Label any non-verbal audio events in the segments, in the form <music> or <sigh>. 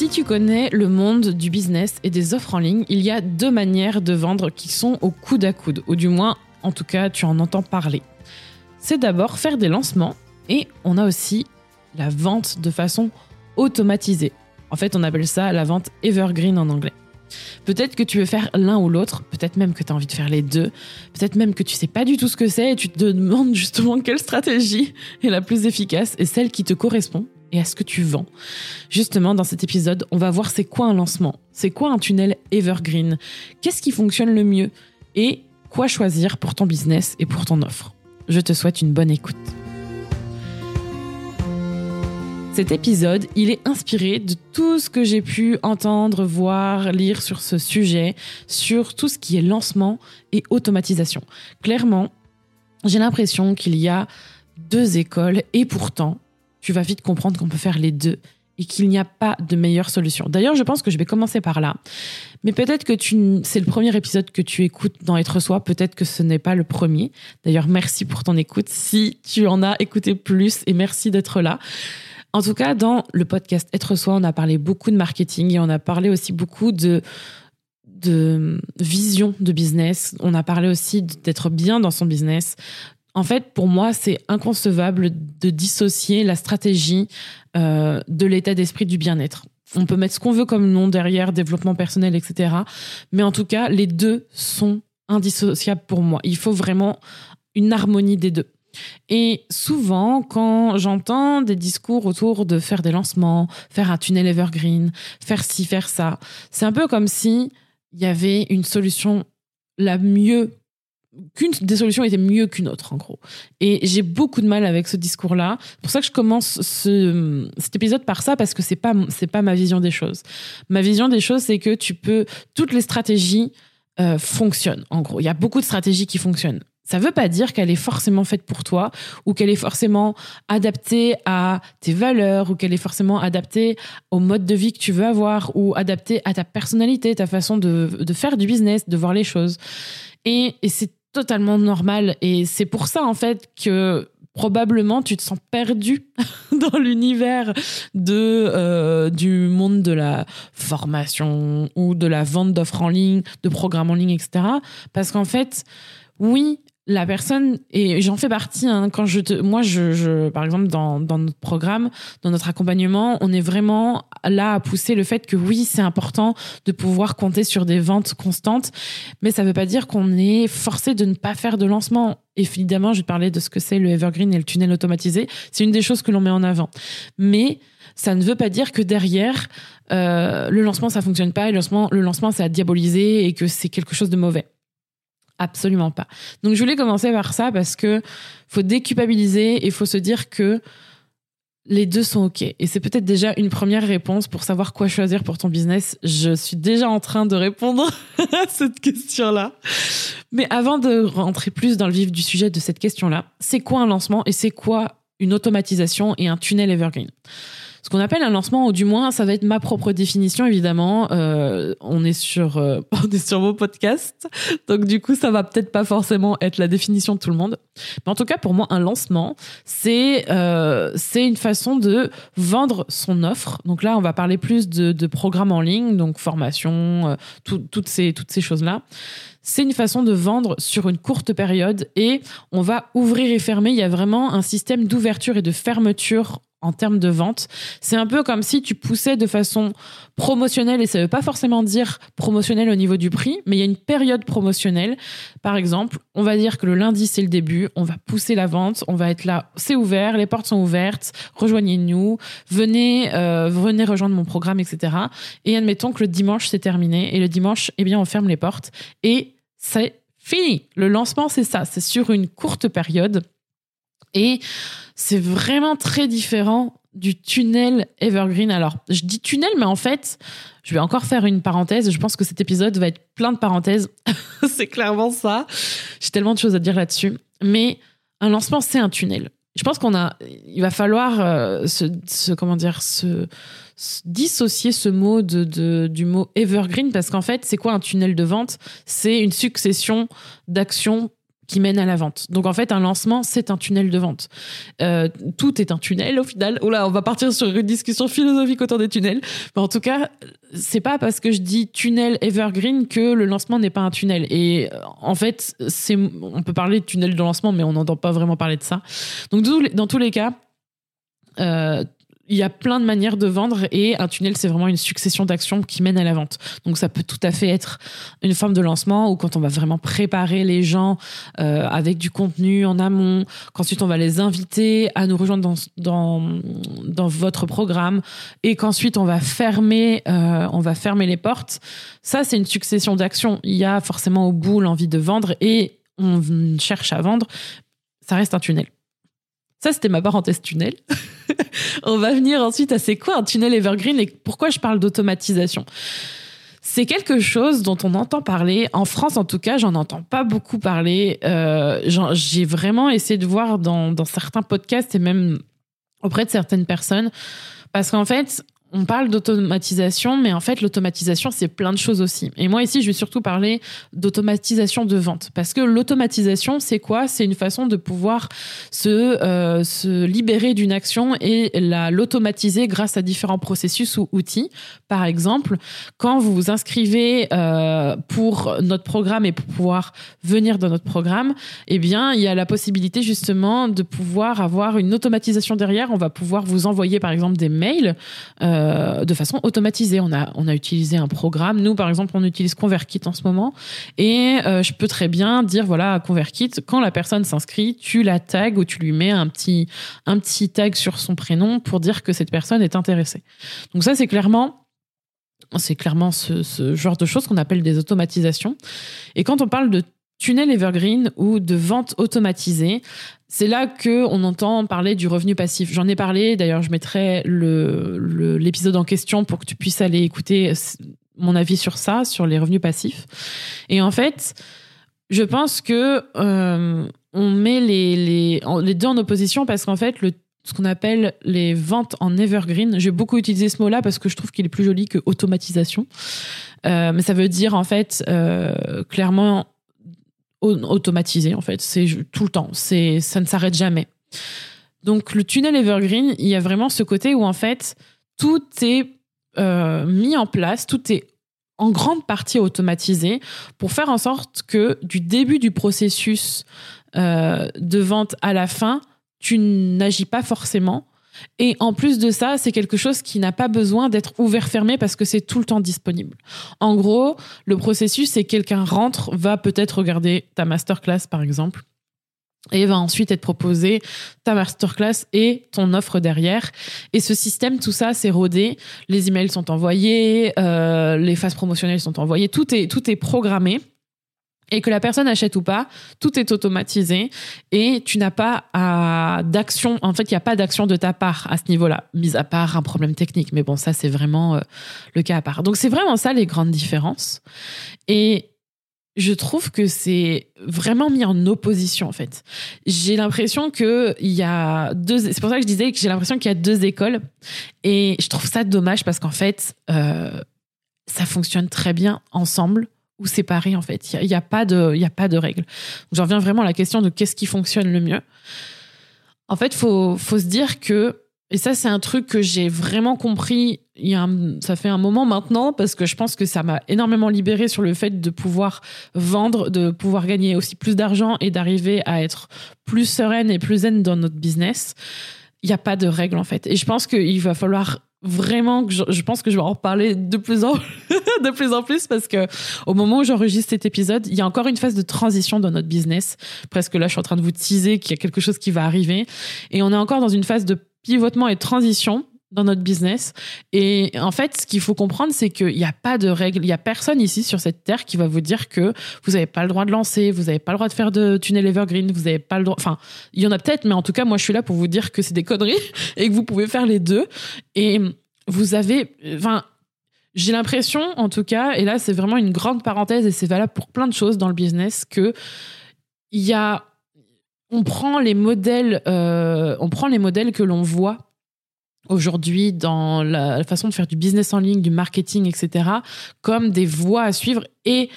Si tu connais le monde du business et des offres en ligne, il y a deux manières de vendre qui sont au coude à coude, ou du moins, en tout cas, tu en entends parler c'est d'abord faire des lancements et on a aussi la vente de façon automatisée. En fait, on appelle ça la vente evergreen en anglais. Peut-être que tu veux faire l'un ou l'autre, peut-être même que tu as envie de faire les deux, peut-être même que tu sais pas du tout ce que c'est et tu te demandes <laughs> justement quelle stratégie est la plus efficace et celle qui te correspond et à ce que tu vends. Justement, dans cet épisode, on va voir c'est quoi un lancement, c'est quoi un tunnel evergreen, qu'est-ce qui fonctionne le mieux? Et quoi choisir pour ton business et pour ton offre? Je te souhaite une bonne écoute. Cet épisode, il est inspiré de tout ce que j'ai pu entendre, voir, lire sur ce sujet, sur tout ce qui est lancement et automatisation. Clairement, j'ai l'impression qu'il y a deux écoles et pourtant, tu vas vite comprendre qu'on peut faire les deux et qu'il n'y a pas de meilleure solution. D'ailleurs, je pense que je vais commencer par là. Mais peut-être que tu, c'est le premier épisode que tu écoutes dans Être Soi. Peut-être que ce n'est pas le premier. D'ailleurs, merci pour ton écoute. Si tu en as écouté plus et merci d'être là. En tout cas, dans le podcast Être Soi, on a parlé beaucoup de marketing et on a parlé aussi beaucoup de, de vision de business. On a parlé aussi d'être bien dans son business, en fait, pour moi, c'est inconcevable de dissocier la stratégie euh, de l'état d'esprit du bien-être. On peut mettre ce qu'on veut comme nom derrière, développement personnel, etc. Mais en tout cas, les deux sont indissociables pour moi. Il faut vraiment une harmonie des deux. Et souvent, quand j'entends des discours autour de faire des lancements, faire un tunnel evergreen, faire ci, faire ça, c'est un peu comme si il y avait une solution la mieux qu'une des solutions était mieux qu'une autre, en gros. Et j'ai beaucoup de mal avec ce discours-là. C'est pour ça que je commence ce, cet épisode par ça, parce que c'est pas, c'est pas ma vision des choses. Ma vision des choses, c'est que tu peux, toutes les stratégies euh, fonctionnent, en gros. Il y a beaucoup de stratégies qui fonctionnent. Ça ne veut pas dire qu'elle est forcément faite pour toi ou qu'elle est forcément adaptée à tes valeurs ou qu'elle est forcément adaptée au mode de vie que tu veux avoir ou adaptée à ta personnalité, ta façon de, de faire du business, de voir les choses. Et, et c'est totalement normal. Et c'est pour ça, en fait, que probablement tu te sens perdu <laughs> dans l'univers de euh, du monde de la formation ou de la vente d'offres en ligne, de programmes en ligne, etc. Parce qu'en fait, oui, la personne et j'en fais partie hein, quand je te moi je, je par exemple dans, dans notre programme dans notre accompagnement on est vraiment là à pousser le fait que oui c'est important de pouvoir compter sur des ventes constantes mais ça veut pas dire qu'on est forcé de ne pas faire de lancement. Évidemment je vais parler de ce que c'est le evergreen et le tunnel automatisé. C'est une des choses que l'on met en avant. Mais ça ne veut pas dire que derrière euh, le lancement ça fonctionne pas et le lancement le lancement c'est à diaboliser et que c'est quelque chose de mauvais Absolument pas. Donc je voulais commencer par ça parce que faut déculpabiliser et faut se dire que les deux sont OK. Et c'est peut-être déjà une première réponse pour savoir quoi choisir pour ton business. Je suis déjà en train de répondre <laughs> à cette question-là. Mais avant de rentrer plus dans le vif du sujet de cette question-là, c'est quoi un lancement et c'est quoi une automatisation et un tunnel evergreen? Ce qu'on appelle un lancement, ou du moins, ça va être ma propre définition, évidemment. Euh, on est sur, euh, <laughs> on est sur vos podcasts, donc du coup, ça va peut-être pas forcément être la définition de tout le monde. Mais en tout cas, pour moi, un lancement, c'est euh, c'est une façon de vendre son offre. Donc là, on va parler plus de, de programmes en ligne, donc formation, euh, toutes ces toutes ces choses là c'est une façon de vendre sur une courte période et on va ouvrir et fermer. Il y a vraiment un système d'ouverture et de fermeture en termes de vente. C'est un peu comme si tu poussais de façon promotionnelle, et ça veut pas forcément dire promotionnel au niveau du prix, mais il y a une période promotionnelle. Par exemple, on va dire que le lundi, c'est le début, on va pousser la vente, on va être là, c'est ouvert, les portes sont ouvertes, rejoignez-nous, venez, euh, venez rejoindre mon programme, etc. Et admettons que le dimanche, c'est terminé, et le dimanche, eh bien, on ferme les portes, et c'est fini. Le lancement, c'est ça, c'est sur une courte période. Et c'est vraiment très différent du tunnel Evergreen. Alors, je dis tunnel, mais en fait, je vais encore faire une parenthèse. Je pense que cet épisode va être plein de parenthèses. <laughs> c'est clairement ça. J'ai tellement de choses à dire là-dessus. Mais un lancement, c'est un tunnel. Je pense qu'on a, il va falloir euh, se, comment dire, se, dissocier ce mot de, du mot evergreen parce qu'en fait, c'est quoi un tunnel de vente? C'est une succession d'actions qui mène à la vente. Donc en fait, un lancement, c'est un tunnel de vente. Euh, tout est un tunnel au final. Oh là, on va partir sur une discussion philosophique autour des tunnels. Mais en tout cas, c'est pas parce que je dis tunnel evergreen que le lancement n'est pas un tunnel. Et en fait, c'est, on peut parler de tunnel de lancement, mais on n'entend pas vraiment parler de ça. Donc dans tous les cas, euh, il y a plein de manières de vendre et un tunnel, c'est vraiment une succession d'actions qui mènent à la vente. Donc ça peut tout à fait être une forme de lancement ou quand on va vraiment préparer les gens euh, avec du contenu en amont, qu'ensuite on va les inviter à nous rejoindre dans, dans, dans votre programme et qu'ensuite on va fermer, euh, on va fermer les portes. Ça, c'est une succession d'actions. Il y a forcément au bout l'envie de vendre et on cherche à vendre. Ça reste un tunnel. Ça, c'était ma parenthèse tunnel. <laughs> On va venir ensuite à c'est quoi un tunnel evergreen et pourquoi je parle d'automatisation. C'est quelque chose dont on entend parler. En France, en tout cas, j'en entends pas beaucoup parler. Euh, j'ai vraiment essayé de voir dans, dans certains podcasts et même auprès de certaines personnes. Parce qu'en fait, on parle d'automatisation, mais en fait, l'automatisation, c'est plein de choses aussi. Et moi, ici, je vais surtout parler d'automatisation de vente. Parce que l'automatisation, c'est quoi? C'est une façon de pouvoir se, euh, se libérer d'une action et la, l'automatiser grâce à différents processus ou outils. Par exemple, quand vous vous inscrivez euh, pour notre programme et pour pouvoir venir dans notre programme, eh bien, il y a la possibilité justement de pouvoir avoir une automatisation derrière. On va pouvoir vous envoyer, par exemple, des mails. Euh, euh, de façon automatisée. On a, on a utilisé un programme. Nous, par exemple, on utilise ConvertKit en ce moment. Et euh, je peux très bien dire, voilà, à ConvertKit, quand la personne s'inscrit, tu la tags ou tu lui mets un petit, un petit tag sur son prénom pour dire que cette personne est intéressée. Donc ça, c'est clairement c'est clairement ce, ce, genre de choses qu'on appelle des automatisations. Et quand on parle de tunnel evergreen ou de vente automatisée, c'est là que on entend parler du revenu passif. J'en ai parlé, d'ailleurs, je mettrai l'épisode en question pour que tu puisses aller écouter mon avis sur ça, sur les revenus passifs. Et en fait, je pense que euh, on met les, deux en opposition parce qu'en fait, ce qu'on appelle les ventes en evergreen. J'ai beaucoup utilisé ce mot-là parce que je trouve qu'il est plus joli que automatisation. Euh, mais ça veut dire en fait euh, clairement automatisé en fait. C'est tout le temps. C'est ça ne s'arrête jamais. Donc le tunnel Evergreen, il y a vraiment ce côté où en fait tout est euh, mis en place, tout est en grande partie automatisé pour faire en sorte que du début du processus euh, de vente à la fin, tu n'agis pas forcément et en plus de ça, c'est quelque chose qui n'a pas besoin d'être ouvert fermé parce que c'est tout le temps disponible. En gros, le processus, c'est quelqu'un rentre, va peut-être regarder ta masterclass par exemple et va ensuite être proposé ta masterclass et ton offre derrière. Et ce système, tout ça, c'est rodé. Les emails sont envoyés, euh, les phases promotionnelles sont envoyées, tout est tout est programmé et que la personne achète ou pas, tout est automatisé et tu n'as pas d'action. En fait, il n'y a pas d'action de ta part à ce niveau-là, mis à part un problème technique. Mais bon, ça, c'est vraiment euh, le cas à part. Donc, c'est vraiment ça les grandes différences. Et je trouve que c'est vraiment mis en opposition, en fait. J'ai l'impression qu'il y a deux. C'est pour ça que je disais que j'ai l'impression qu'il y a deux écoles. Et je trouve ça dommage parce qu'en fait, euh, ça fonctionne très bien ensemble ou séparés en fait. Il n'y a, pas de, il a pas de règle. J'en reviens vraiment à la question de qu'est-ce qui fonctionne le mieux. En fait, faut faut se dire que et ça c'est un truc que j'ai vraiment compris. Il y a ça fait un moment maintenant parce que je pense que ça m'a énormément libéré sur le fait de pouvoir vendre, de pouvoir gagner aussi plus d'argent et d'arriver à être plus sereine et plus zen dans notre business. Il n'y a pas de règle en fait. Et je pense qu'il va falloir vraiment que je, pense que je vais en reparler de plus en <laughs> de plus en plus parce que au moment où j'enregistre cet épisode, il y a encore une phase de transition dans notre business. Presque là, je suis en train de vous teaser qu'il y a quelque chose qui va arriver et on est encore dans une phase de pivotement et de transition dans notre business. Et en fait, ce qu'il faut comprendre, c'est qu'il n'y a pas de règles. Il n'y a personne ici sur cette terre qui va vous dire que vous n'avez pas le droit de lancer, vous n'avez pas le droit de faire de tunnel evergreen, vous n'avez pas le droit. Enfin, il y en a peut-être, mais en tout cas, moi, je suis là pour vous dire que c'est des conneries <laughs> et que vous pouvez faire les deux. Et vous avez, enfin, j'ai l'impression, en tout cas, et là, c'est vraiment une grande parenthèse et c'est valable pour plein de choses dans le business, que il y a, on prend les modèles, euh, on prend les modèles que l'on voit aujourd'hui dans la façon de faire du business en ligne, du marketing, etc., comme des voies à suivre. Et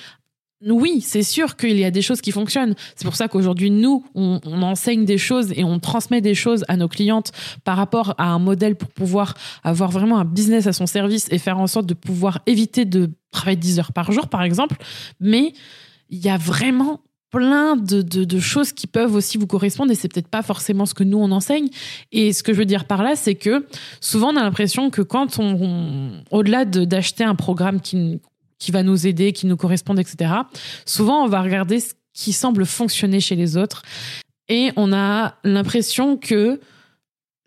oui, c'est sûr qu'il y a des choses qui fonctionnent. C'est pour ça qu'aujourd'hui, nous, on, enseigne des choses et on transmet des choses à nos clientes par rapport à un modèle pour pouvoir avoir vraiment un business à son service et faire en sorte de pouvoir éviter de travailler 10 heures par jour, par exemple. Mais il y a vraiment plein de, choses qui peuvent aussi vous correspondre et c'est peut-être pas forcément ce que nous on enseigne. Et ce que je veux dire par là, c'est que souvent on a l'impression que quand on, au-delà d'acheter un programme qui, qui va nous aider, qui nous correspond, etc., souvent on va regarder ce qui semble fonctionner chez les autres et on a l'impression que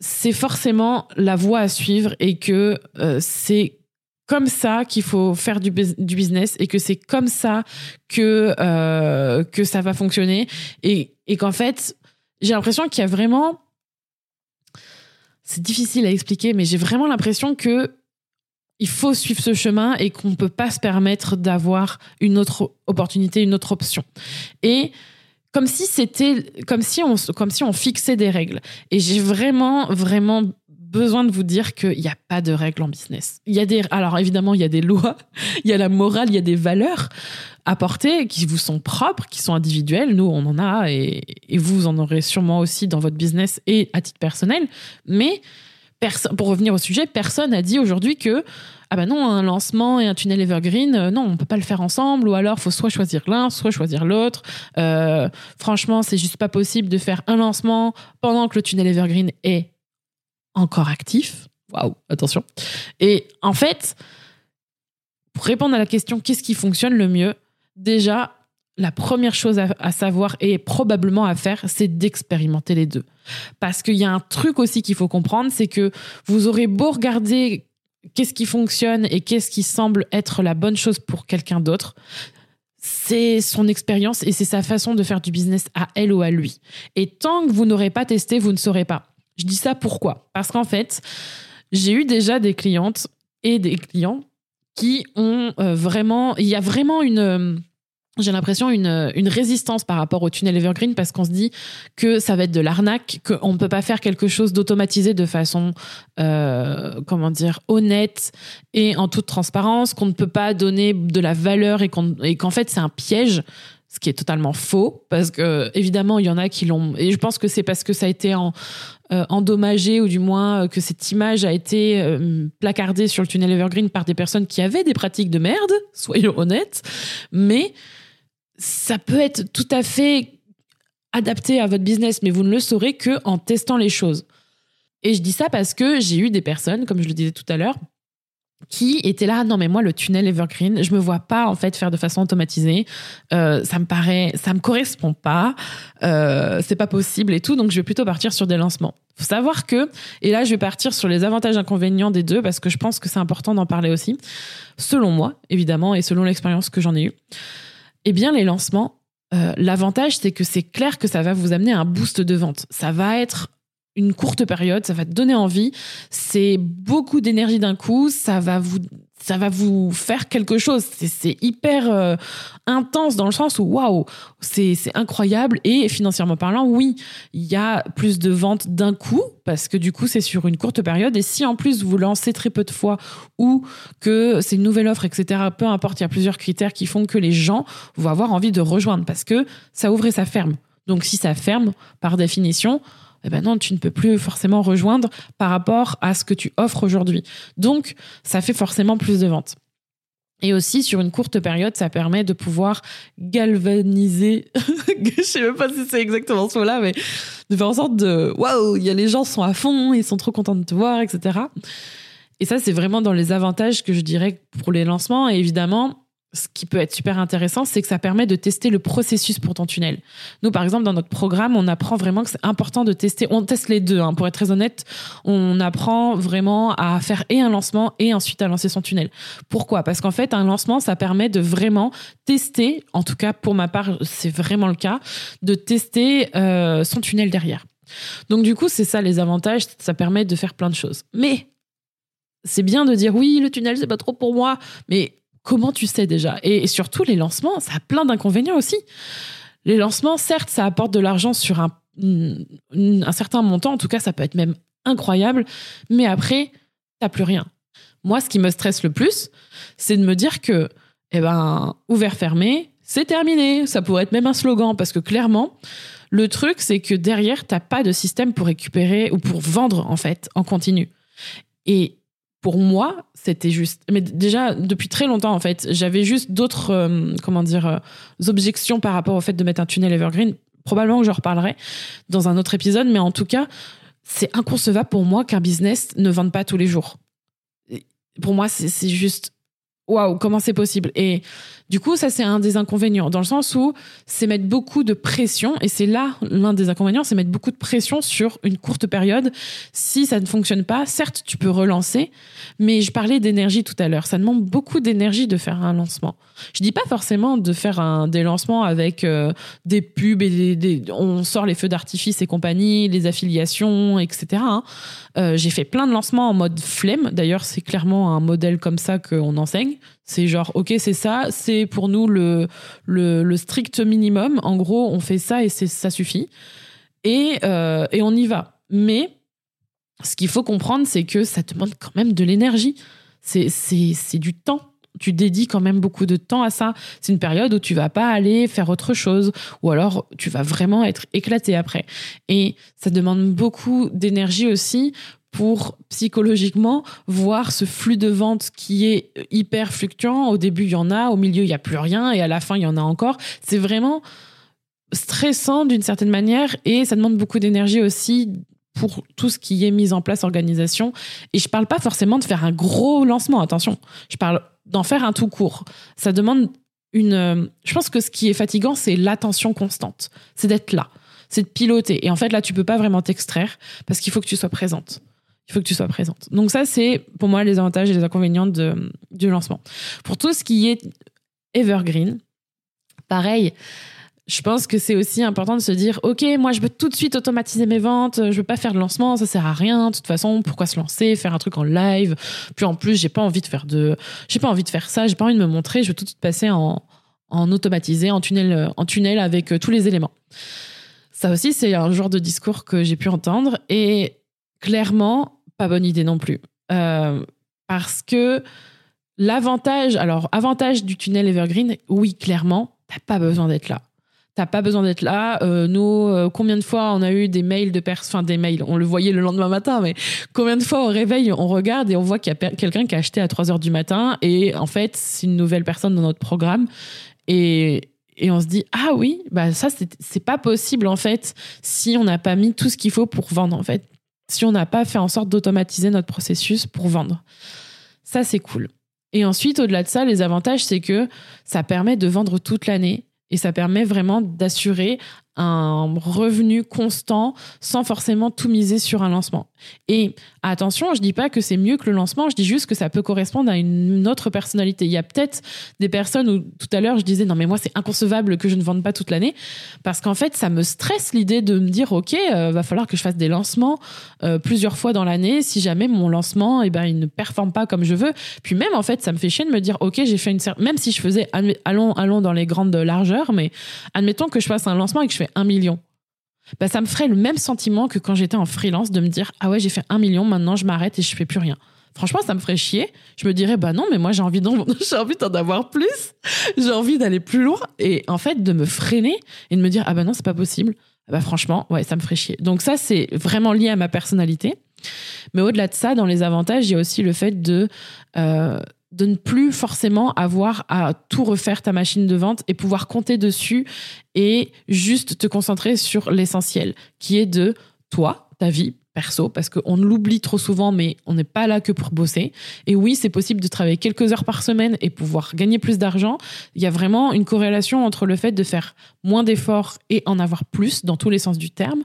c'est forcément la voie à suivre et que euh, c'est comme ça qu'il faut faire du, business et que c'est comme ça que euh, que ça va fonctionner et, et qu'en fait j'ai l'impression qu'il y a vraiment c'est difficile à expliquer mais j'ai vraiment l'impression que il faut suivre ce chemin et qu'on ne peut pas se permettre d'avoir une autre opportunité, une autre option. Et comme si c'était comme si on comme si on fixait des règles et j'ai vraiment vraiment besoin de vous dire qu'il n'y a pas de règles en business. Il y a des, alors évidemment, il y a des lois, <laughs> il y a la morale, il y a des valeurs à porter qui vous sont propres, qui sont individuelles. Nous, on en a et, vous en aurez sûrement aussi dans votre business et à titre personnel. Mais pour revenir au sujet, personne n'a dit aujourd'hui que ah ben non, un lancement et un tunnel evergreen, euh, non, on peut pas le faire ensemble, ou alors faut soit choisir l'un, soit choisir l'autre. Euh, franchement, c'est juste pas possible de faire un lancement pendant que le tunnel evergreen est encore actif. Waouh, attention. Et en fait, pour répondre à la question qu'est-ce qui fonctionne le mieux, déjà, la première chose à, savoir et probablement à faire, c'est d'expérimenter les deux. Parce qu'il y a un truc aussi qu'il faut comprendre, c'est que vous aurez beau regarder qu'est-ce qui fonctionne et qu'est-ce qui semble être la bonne chose pour quelqu'un d'autre. C'est son expérience et c'est sa façon de faire du business à elle ou à lui. Et tant que vous n'aurez pas testé, vous ne saurez pas. Je dis ça pourquoi? Parce qu'en fait, j'ai eu déjà des clientes et des clients qui ont euh, vraiment... Il y a vraiment une euh, j'ai l'impression une, une résistance par rapport au tunnel Evergreen parce qu'on se dit que ça va être de l'arnaque, qu'on ne peut pas faire quelque chose d'automatisé de façon, euh, comment dire, honnête et en toute transparence, qu'on ne peut pas donner de la valeur et qu'en fait c'est un piège ce qui est totalement faux parce que évidemment il y en a qui l'ont et je pense que c'est parce que ça a été en, euh, endommagé ou du moins euh, que cette image a été euh, placardée sur le tunnel Evergreen par des personnes qui avaient des pratiques de merde, <laughs> soyons honnêtes, mais ça peut être tout à fait adapté à votre business, mais vous ne le saurez que en testant les choses. Et je dis ça parce que j'ai eu des personnes, comme je le disais tout à l'heure, qui était là non mais moi le tunnel evergreen je me vois pas en fait faire de façon automatisée. Euh, ça me paraît ça me correspond pas. Euh, c'est pas possible et tout donc je vais plutôt partir sur des lancements. Faut savoir que et là je vais partir sur les avantages et inconvénients des deux parce que je pense que c'est important d'en parler aussi. Selon moi évidemment et selon l'expérience que j'en ai eue eh bien les lancements euh, l'avantage c'est que c'est clair que ça va vous amener un boost de vente. Ça va être une courte période, ça va te donner envie. C'est beaucoup d'énergie d'un coup, ça va vous ça va vous faire quelque chose. C'est hyper euh, intense dans le sens où waouh, c'est incroyable et financièrement parlant, oui, il y a plus de ventes d'un coup parce que du coup c'est sur une courte période et si en plus vous lancez très peu de fois ou que c'est une nouvelle offre, etc. Peu importe, il y a plusieurs critères qui font que les gens vont avoir envie de rejoindre parce que ça ouvre et ça ferme. Donc si ça ferme, par définition, eh ben non, tu ne peux plus forcément rejoindre par rapport à ce que tu offres aujourd'hui. Donc, ça fait forcément plus de ventes. Et aussi, sur une courte période, ça permet de pouvoir galvaniser, <laughs> je sais même pas si c'est exactement ce mot-là, mais de faire en sorte de, waouh, les gens sont à fond, ils sont trop contents de te voir, etc. Et ça, c'est vraiment dans les avantages que je dirais pour les lancements. Et évidemment, ce qui peut être super intéressant, c'est que ça permet de tester le processus pour ton tunnel. Nous, par exemple, dans notre programme, on apprend vraiment que c'est important de tester. On teste les deux, hein, pour être très honnête. On apprend vraiment à faire et un lancement et ensuite à lancer son tunnel. Pourquoi? Parce qu'en fait, un lancement, ça permet de vraiment tester, en tout cas pour ma part, c'est vraiment le cas, de tester euh, son tunnel derrière. Donc du coup, c'est ça les avantages, ça permet de faire plein de choses. Mais c'est bien de dire oui, le tunnel, c'est pas trop pour moi, mais comment tu sais déjà et, surtout, les lancements, ça a plein d'inconvénients aussi. Les lancements, certes, ça apporte de l'argent sur un, un, certain montant, en tout cas, ça peut être même incroyable, mais après, t'as plus rien. Moi, ce qui me stresse le plus, c'est de me dire que, eh ben, ouvert, fermé, c'est terminé. Ça pourrait être même un slogan, parce que clairement, le truc, c'est que derrière, t'as pas de système pour récupérer ou pour vendre, en fait, en continu. Et pour moi, c'était juste. Mais déjà, depuis très longtemps, en fait, j'avais juste d'autres, euh, comment dire, euh, objections par rapport au fait de mettre un tunnel evergreen. Probablement que je reparlerai dans un autre épisode, mais en tout cas, c'est inconcevable pour moi qu'un business ne vende pas tous les jours. pour moi, c'est juste waouh, comment c'est possible? Et du coup, ça, c'est un des inconvénients, dans le sens où c'est mettre beaucoup de pression, et c'est là l'un des inconvénients, c'est mettre beaucoup de pression sur une courte période. Si ça ne fonctionne pas, certes, tu peux relancer, mais je parlais d'énergie tout à l'heure. Ça demande beaucoup d'énergie de faire un lancement. Je dis pas forcément de faire un, des lancements avec euh, des pubs et des, on sort les feux d'artifice et compagnie, les affiliations, etc. Hein. Euh, j'ai fait plein de lancements en mode flemme. D'ailleurs, c'est clairement un modèle comme ça qu'on enseigne. C'est genre, ok, c'est ça, c'est pour nous le, le, strict minimum. En gros, on fait ça et ça suffit. Et, euh, et on y va. Mais ce qu'il faut comprendre, c'est que ça demande quand même de l'énergie. C'est du temps tu dédies quand même beaucoup de temps à ça. C'est une période où tu vas pas aller faire autre chose ou alors tu vas vraiment être éclaté après. Et ça demande beaucoup d'énergie aussi pour psychologiquement voir ce flux de vente qui est hyper fluctuant. Au début, il y en a, au milieu, il y a plus rien et à la fin, il y en a encore. C'est vraiment stressant d'une certaine manière et ça demande beaucoup d'énergie aussi pour tout ce qui est mis en place, organisation. Et je parle pas forcément de faire un gros lancement, attention. Je parle d'en faire un tout court. Ça demande une. Je pense que ce qui est fatigant, c'est l'attention constante. C'est d'être là. C'est de piloter. Et en fait, là, tu peux pas vraiment t'extraire parce qu'il faut que tu sois présente. Il faut que tu sois présente. Donc, ça, c'est pour moi les avantages et les inconvénients de, du lancement. Pour tout ce qui est evergreen, pareil, je pense que c'est aussi important de se dire ok moi je veux tout de suite automatiser mes ventes je veux pas faire de lancement ça sert à rien de toute façon pourquoi se lancer faire un truc en live? Puis en plus j'ai pas envie de faire de j'ai pas envie de faire ça j'ai pas envie de me montrer je veux tout de suite passer en en automatisé en tunnel en tunnel avec euh, tous les éléments ça aussi c'est un genre de discours que j'ai pu entendre et clairement pas bonne idée non plus. Euh, parce que l'avantage alors avantage du tunnel evergreen oui clairement t'as pas besoin d'être là. T'as pas besoin d'être là. Euh, nous, euh, combien de fois on a eu des mails de personnes, enfin des mails, on le voyait le lendemain matin, mais combien de fois au réveil, on regarde et on voit qu'il y a quelqu'un qui a acheté à 3 heures du matin et en fait, c'est une nouvelle personne dans notre programme et, on se dit ah oui, bah ça c'est pas possible en fait si on n'a pas mis tout ce qu'il faut pour vendre en fait, si on n'a pas fait en sorte d'automatiser notre processus pour vendre. Ça c'est cool. Et ensuite, au-delà de ça, les avantages, c'est que ça permet de vendre toute l'année et ça permet vraiment d'assurer un revenu constant sans forcément tout miser sur un lancement. Et attention, je dis pas que c'est mieux que le lancement, je dis juste que ça peut correspondre à une autre personnalité. Il y a peut-être des personnes où tout à l'heure je disais non mais moi c'est inconcevable que je ne vende pas toute l'année parce qu'en fait ça me stresse l'idée de me dire ok euh, va falloir que je fasse des lancements euh, plusieurs fois dans l'année si jamais mon lancement eh ben il ne performe pas comme je veux. Puis même en fait ça me fait chier de me dire ok j'ai fait une même si je faisais allons allons dans les grandes largeurs mais admettons que je fasse un lancement et que je fais un million, bah, ça me ferait le même sentiment que quand j'étais en freelance de me dire ah ouais j'ai fait un million maintenant je m'arrête et je fais plus rien. Franchement ça me ferait chier. Je me dirais bah non mais moi j'ai envie d'en <laughs> avoir plus, j'ai envie d'aller plus loin et en fait de me freiner et de me dire ah bah non c'est pas possible. Bah franchement ouais ça me ferait chier. Donc ça c'est vraiment lié à ma personnalité. Mais au-delà de ça, dans les avantages, il y a aussi le fait de euh, de ne plus forcément avoir à tout refaire ta machine de vente et pouvoir compter dessus et juste te concentrer sur l'essentiel qui est de toi, ta vie perso parce qu'on l'oublie trop souvent, mais on n'est pas là que pour bosser. Et oui, c'est possible de travailler quelques heures par semaine et pouvoir gagner plus d'argent. Il y a vraiment une corrélation entre le fait de faire moins d'efforts et en avoir plus dans tous les sens du terme,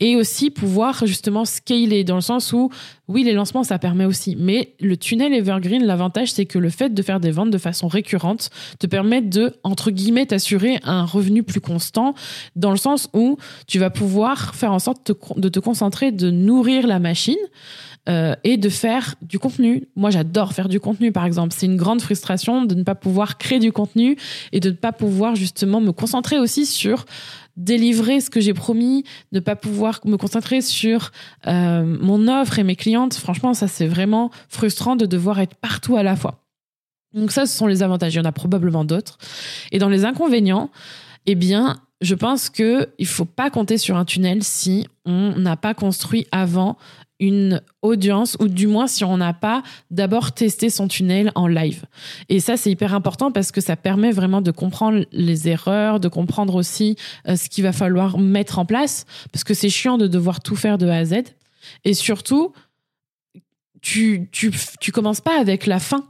et aussi pouvoir justement scaler dans le sens où oui, les lancements, ça permet aussi. Mais le tunnel Evergreen, l'avantage, c'est que le fait de faire des ventes de façon récurrente te permet de, entre guillemets, t'assurer un revenu plus constant, dans le sens où tu vas pouvoir faire en sorte de te concentrer, de nourrir la machine. Euh, et de faire du contenu. Moi, j'adore faire du contenu, par exemple. C'est une grande frustration de ne pas pouvoir créer du contenu et de ne pas pouvoir justement me concentrer aussi sur délivrer ce que j'ai promis, ne pas pouvoir me concentrer sur euh, mon offre et mes clientes. Franchement, ça, c'est vraiment frustrant de devoir être partout à la fois. Donc ça, ce sont les avantages. Il y en a probablement d'autres. Et dans les inconvénients, eh bien, je pense que il faut pas compter sur un tunnel si on n'a pas construit avant une audience ou du moins si on n'a pas d'abord testé son tunnel en live. Et ça, c'est hyper important parce que ça permet vraiment de comprendre les erreurs, de comprendre aussi euh, ce qu'il va falloir mettre en place parce que c'est chiant de devoir tout faire de A à Z. Et surtout, tu, tu, tu commences pas avec la fin.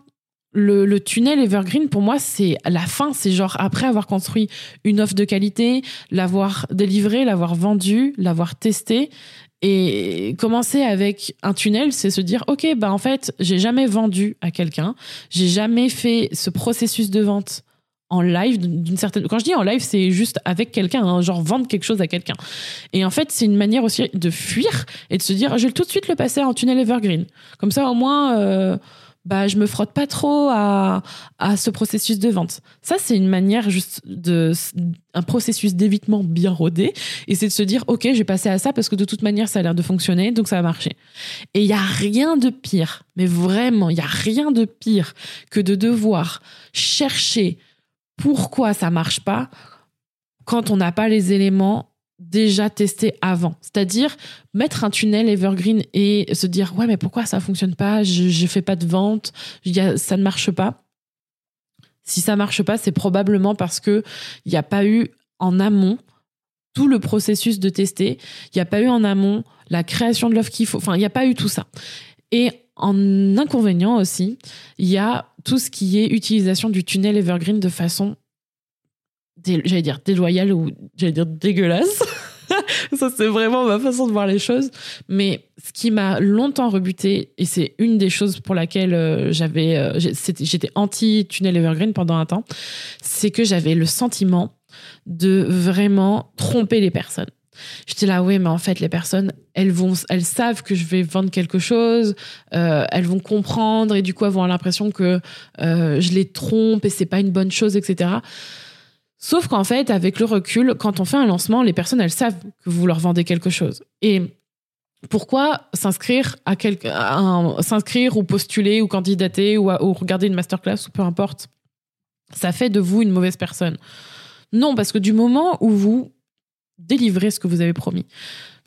Le, le, tunnel Evergreen, pour moi, c'est la fin. C'est genre après avoir construit une offre de qualité, l'avoir délivrée, l'avoir vendue, l'avoir testée et commencer avec un tunnel, c'est se dire, OK, bah, en fait, j'ai jamais vendu à quelqu'un. J'ai jamais fait ce processus de vente en live d'une certaine quand je dis en live c'est juste avec quelqu'un hein, genre vendre quelque chose à quelqu'un et en fait c'est une manière aussi de fuir et de se dire je vais tout de suite le passer en tunnel evergreen comme ça au moins euh, bah je me frotte pas trop à, à ce processus de vente. Ça c'est une manière juste de un processus d'évitement bien rodé et c'est de se dire OK, je vais passer à ça parce que de toute manière ça a l'air de fonctionner donc ça va marcher. Et il y a rien de pire, mais vraiment, il y a rien de pire que de devoir chercher pourquoi ça marche pas quand on n'a pas les éléments déjà testé avant. C'est-à-dire mettre un tunnel evergreen et se dire ouais mais pourquoi ça fonctionne pas? Je fais pas de vente, ça ne marche pas. Si ça marche pas, c'est probablement parce que il n'y a pas eu en amont tout le processus de tester. Il n'y a pas eu en amont la création de l'offre qu'il faut. Enfin, il n'y a pas eu tout ça. Et en inconvénient aussi, il y a tout ce qui est utilisation du tunnel evergreen de façon j'allais dire déloyale ou j'allais dire dégueulasse. <laughs> ça, c'est vraiment ma façon de voir les choses. Mais ce qui m'a longtemps rebuté, et c'est une des choses pour laquelle euh, j'avais, euh, j'étais anti-tunnel Evergreen pendant un temps, c'est que j'avais le sentiment de vraiment tromper les personnes. J'étais là, oui, mais en fait, les personnes, elles vont, elles savent que je vais vendre quelque chose, euh, elles vont comprendre et du coup, elles vont avoir l'impression que je les trompe et c'est pas une bonne chose, etc. Sauf qu'en fait, avec le recul, quand on fait un lancement, les personnes, elles savent que vous leur vendez quelque chose. Et pourquoi s'inscrire à, s'inscrire ou postuler ou candidater ou, regarder une masterclass ou peu importe? Ça fait de vous une mauvaise personne. Non, parce que du moment où vous délivrez ce que vous avez promis,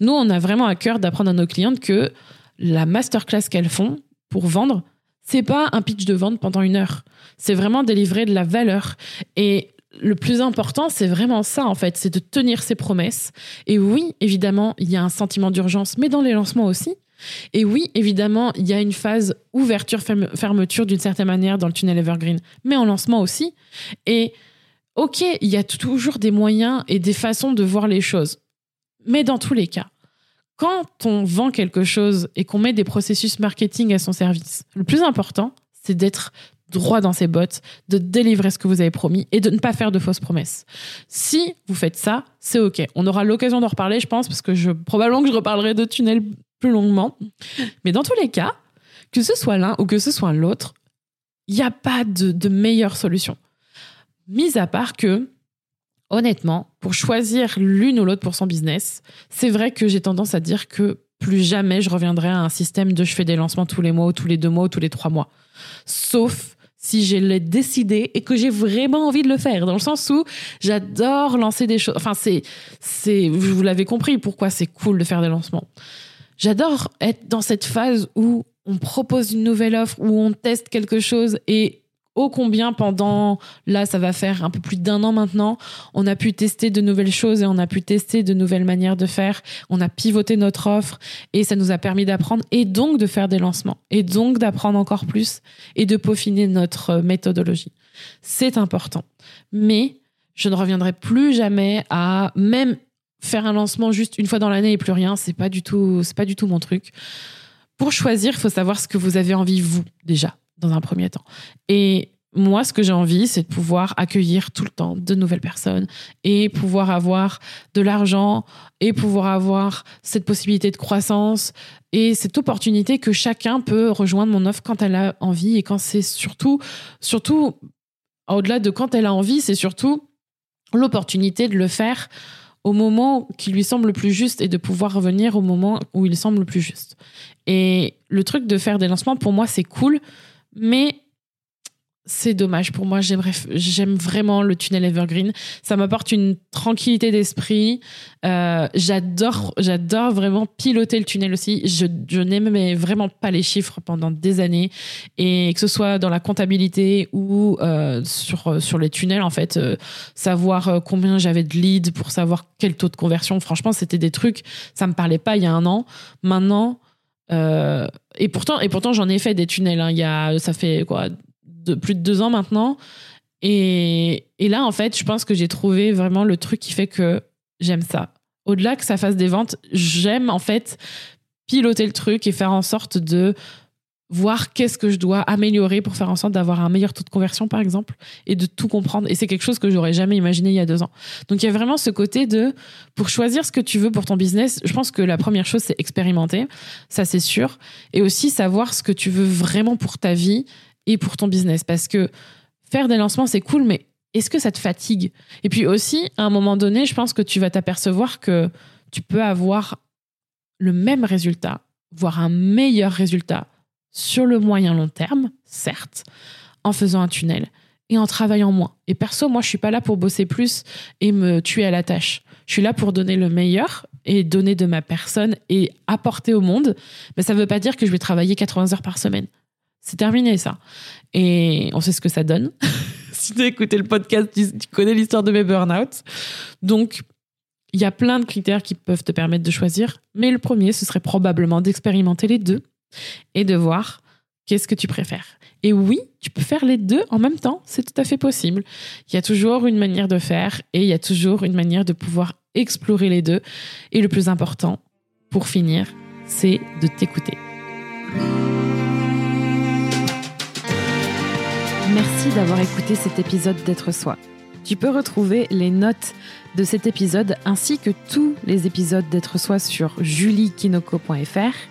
nous, on a vraiment à cœur d'apprendre à nos clientes que la masterclass qu'elles font pour vendre, c'est pas un pitch de vente pendant une heure. C'est vraiment délivrer de la valeur. Et le plus important, c'est vraiment ça, en fait, c'est de tenir ses promesses. Et oui, évidemment, il y a un sentiment d'urgence, mais dans les lancements aussi. Et oui, évidemment, il y a une phase ouverture-fermeture d'une certaine manière dans le tunnel Evergreen, mais en lancement aussi. Et ok, il y a toujours des moyens et des façons de voir les choses. Mais dans tous les cas, quand on vend quelque chose et qu'on met des processus marketing à son service, le plus important, c'est d'être droit dans ses bottes, de délivrer ce que vous avez promis et de ne pas faire de fausses promesses. Si vous faites ça, c'est OK. On aura l'occasion d'en reparler, je pense, parce que probablement que je reparlerai de tunnel plus longuement. Mais dans tous les cas, que ce soit l'un ou que ce soit l'autre, il n'y a pas de meilleure solution. Mis à part que, honnêtement, pour choisir l'une ou l'autre pour son business, c'est vrai que j'ai tendance à dire que plus jamais je reviendrai à un système de je fais des lancements tous les mois ou tous les deux mois ou tous les trois mois. Sauf si je l'ai décidé et que j'ai vraiment envie de le faire, dans le sens où j'adore lancer des choses. Enfin, c'est, c'est, vous l'avez compris, pourquoi c'est cool de faire des lancements. J'adore être dans cette phase où on propose une nouvelle offre, où on teste quelque chose et ô combien pendant, là ça va faire un peu plus d'un an maintenant, on a pu tester de nouvelles choses et on a pu tester de nouvelles manières de faire, on a pivoté notre offre et ça nous a permis d'apprendre et donc de faire des lancements et donc d'apprendre encore plus et de peaufiner notre méthodologie. C'est important. Mais je ne reviendrai plus jamais à même faire un lancement juste une fois dans l'année et plus rien, c'est pas du tout c'est pas du tout mon truc. Pour choisir, il faut savoir ce que vous avez envie vous déjà dans un premier temps. Et moi, ce que j'ai envie, c'est de pouvoir accueillir tout le temps de nouvelles personnes et pouvoir avoir de l'argent et pouvoir avoir cette possibilité de croissance et cette opportunité que chacun peut rejoindre mon offre quand elle a envie et quand c'est surtout, surtout, au-delà de quand elle a envie, c'est surtout l'opportunité de le faire au moment qui lui semble le plus juste et de pouvoir revenir au moment où il semble le plus juste. Et le truc de faire des lancements, pour moi, c'est cool mais c'est dommage pour moi. J'aime vraiment le tunnel Evergreen. Ça m'apporte une tranquillité d'esprit. Euh, j'adore, vraiment piloter le tunnel aussi. Je, je n'aimais vraiment pas les chiffres pendant des années et que ce soit dans la comptabilité ou euh, sur sur les tunnels en fait, euh, savoir combien j'avais de leads pour savoir quel taux de conversion. Franchement, c'était des trucs. Ça me parlait pas il y a un an. Maintenant euh, et pourtant, et pourtant j'en ai fait des tunnels. Hein. Il y a, ça fait quoi, de, plus de deux ans maintenant. Et, et là, en fait, je pense que j'ai trouvé vraiment le truc qui fait que j'aime ça. Au-delà que ça fasse des ventes, j'aime en fait piloter le truc et faire en sorte de voir qu'est-ce que je dois améliorer pour faire en sorte d'avoir un meilleur taux de conversion, par exemple, et de tout comprendre. Et c'est quelque chose que j'aurais jamais imaginé il y a deux ans. Donc il y a vraiment ce côté de, pour choisir ce que tu veux pour ton business, je pense que la première chose, c'est expérimenter, ça c'est sûr, et aussi savoir ce que tu veux vraiment pour ta vie et pour ton business. Parce que faire des lancements, c'est cool, mais est-ce que ça te fatigue? Et puis aussi, à un moment donné, je pense que tu vas t'apercevoir que tu peux avoir le même résultat, voire un meilleur résultat sur le moyen long terme, certes, en faisant un tunnel et en travaillant moins. Et perso, moi, je suis pas là pour bosser plus et me tuer à la tâche. Je suis là pour donner le meilleur et donner de ma personne et apporter au monde. Mais ça ne veut pas dire que je vais travailler 80 heures par semaine. C'est terminé, ça. Et on sait ce que ça donne. <laughs> si tu as écouté le podcast, tu, connais l'histoire de mes burn-out. Donc, il y a plein de critères qui peuvent te permettre de choisir. Mais le premier, ce serait probablement d'expérimenter les deux et de voir qu'est-ce que tu préfères. Et oui, tu peux faire les deux en même temps, c'est tout à fait possible. Il y a toujours une manière de faire et il y a toujours une manière de pouvoir explorer les deux. Et le plus important, pour finir, c'est de t'écouter. Merci d'avoir écouté cet épisode d'être soi. Tu peux retrouver les notes de cet épisode ainsi que tous les épisodes d'être soi sur juliekinoko.fr